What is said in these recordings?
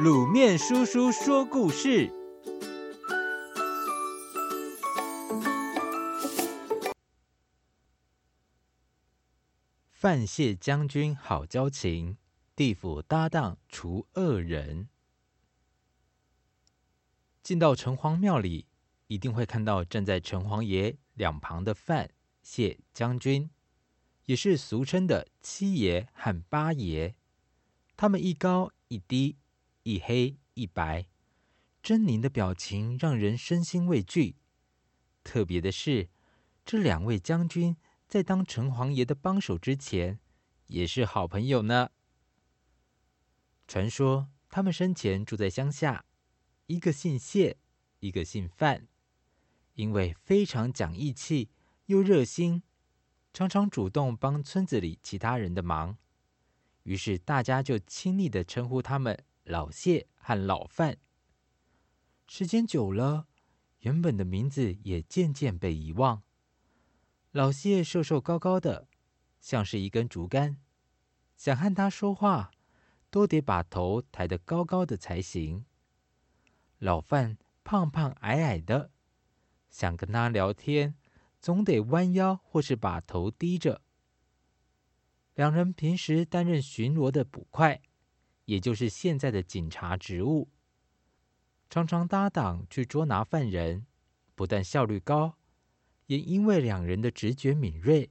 卤面叔叔说故事：范谢将军好交情，地府搭档除恶人。进到城隍庙里，一定会看到站在城隍爷两旁的范谢将军，也是俗称的七爷和八爷。他们一高一低。一黑一白，狰狞的表情让人身心畏惧。特别的是，这两位将军在当城隍爷的帮手之前，也是好朋友呢。传说他们生前住在乡下，一个姓谢，一个姓范。因为非常讲义气又热心，常常主动帮村子里其他人的忙，于是大家就亲昵的称呼他们。老谢和老范，时间久了，原本的名字也渐渐被遗忘。老谢瘦瘦高高的，像是一根竹竿，想和他说话，都得把头抬得高高的才行。老范胖胖矮矮的，想跟他聊天，总得弯腰或是把头低着。两人平时担任巡逻的捕快。也就是现在的警察职务，常常搭档去捉拿犯人，不但效率高，也因为两人的直觉敏锐，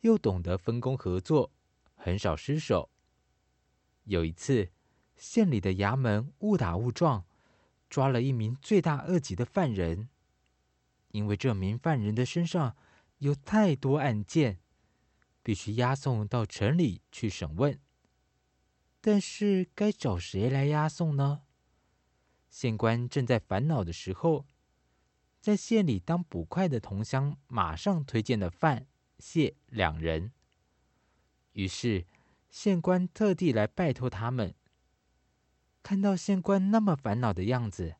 又懂得分工合作，很少失手。有一次，县里的衙门误打误撞抓了一名罪大恶极的犯人，因为这名犯人的身上有太多案件，必须押送到城里去审问。但是该找谁来押送呢？县官正在烦恼的时候，在县里当捕快的同乡马上推荐了范谢两人。于是县官特地来拜托他们。看到县官那么烦恼的样子，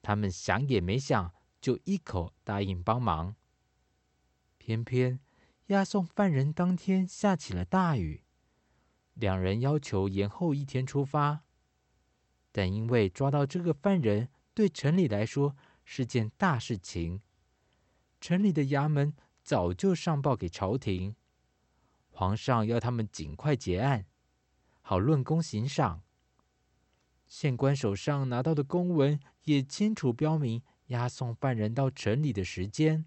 他们想也没想，就一口答应帮忙。偏偏押送犯人当天下起了大雨。两人要求延后一天出发，但因为抓到这个犯人对城里来说是件大事情，城里的衙门早就上报给朝廷，皇上要他们尽快结案，好论功行赏。县官手上拿到的公文也清楚标明押送犯人到城里的时间。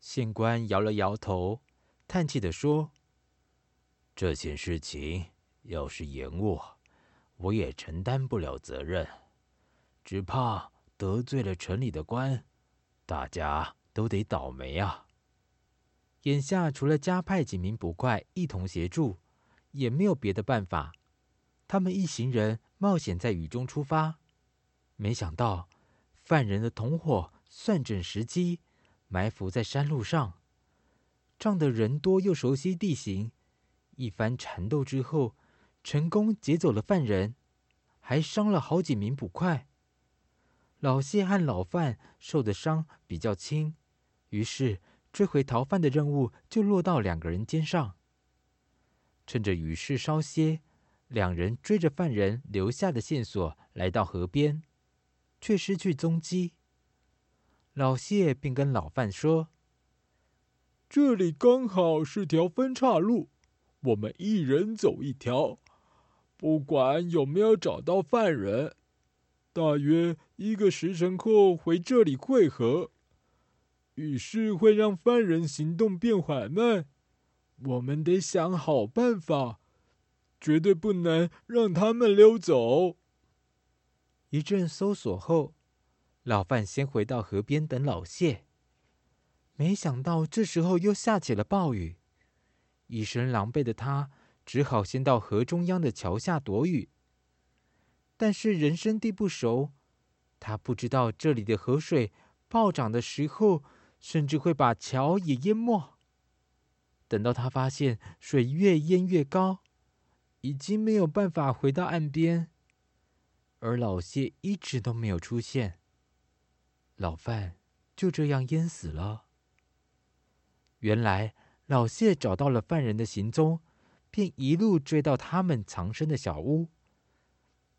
县官摇了摇头，叹气地说。这件事情要是延误，我也承担不了责任，只怕得罪了城里的官，大家都得倒霉啊。眼下除了加派几名捕快一同协助，也没有别的办法。他们一行人冒险在雨中出发，没想到犯人的同伙算准时机，埋伏在山路上，仗着人多又熟悉地形。一番缠斗之后，成功劫走了犯人，还伤了好几名捕快。老谢和老范受的伤比较轻，于是追回逃犯的任务就落到两个人肩上。趁着雨势稍歇，两人追着犯人留下的线索来到河边，却失去踪迹。老谢便跟老范说：“这里刚好是条分岔路。”我们一人走一条，不管有没有找到犯人，大约一个时辰后回这里会合。雨势会让犯人行动变缓慢，我们得想好办法，绝对不能让他们溜走。一阵搜索后，老范先回到河边等老谢，没想到这时候又下起了暴雨。一身狼狈的他，只好先到河中央的桥下躲雨。但是人生地不熟，他不知道这里的河水暴涨的时候，甚至会把桥也淹没。等到他发现水越淹越高，已经没有办法回到岸边，而老谢一直都没有出现，老范就这样淹死了。原来。老谢找到了犯人的行踪，便一路追到他们藏身的小屋。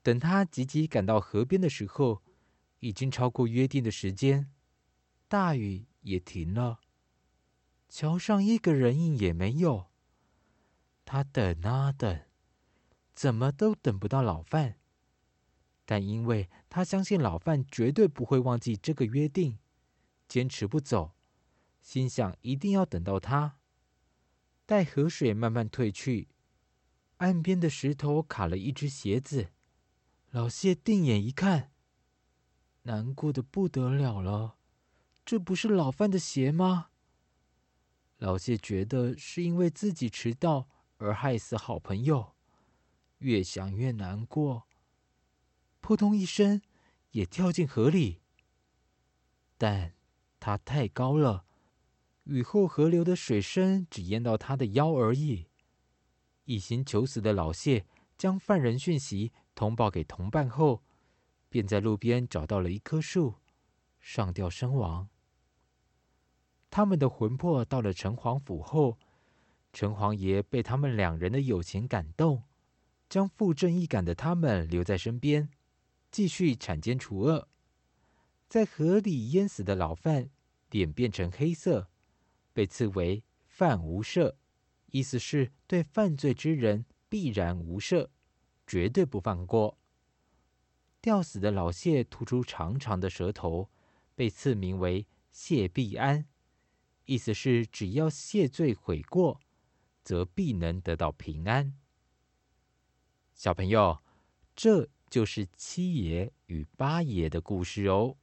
等他急急赶到河边的时候，已经超过约定的时间，大雨也停了，桥上一个人影也没有。他等啊等，怎么都等不到老范。但因为他相信老范绝对不会忘记这个约定，坚持不走，心想一定要等到他。待河水慢慢退去，岸边的石头卡了一只鞋子。老谢定眼一看，难过的不得了了。这不是老范的鞋吗？老谢觉得是因为自己迟到而害死好朋友，越想越难过。扑通一声，也跳进河里。但他太高了，雨后河流的水深只淹到他的腰而已。一心求死的老谢将犯人讯息通报给同伴后，便在路边找到了一棵树，上吊身亡。他们的魂魄到了城隍府后，城隍爷被他们两人的友情感动，将负正义感的他们留在身边。继续铲奸除恶，在河里淹死的老范脸变成黑色，被赐为犯无赦，意思是对犯罪之人必然无赦，绝对不放过。吊死的老谢吐出长长的舌头，被赐名为谢必安，意思是只要谢罪悔过，则必能得到平安。小朋友，这。就是七爷与八爷的故事哦。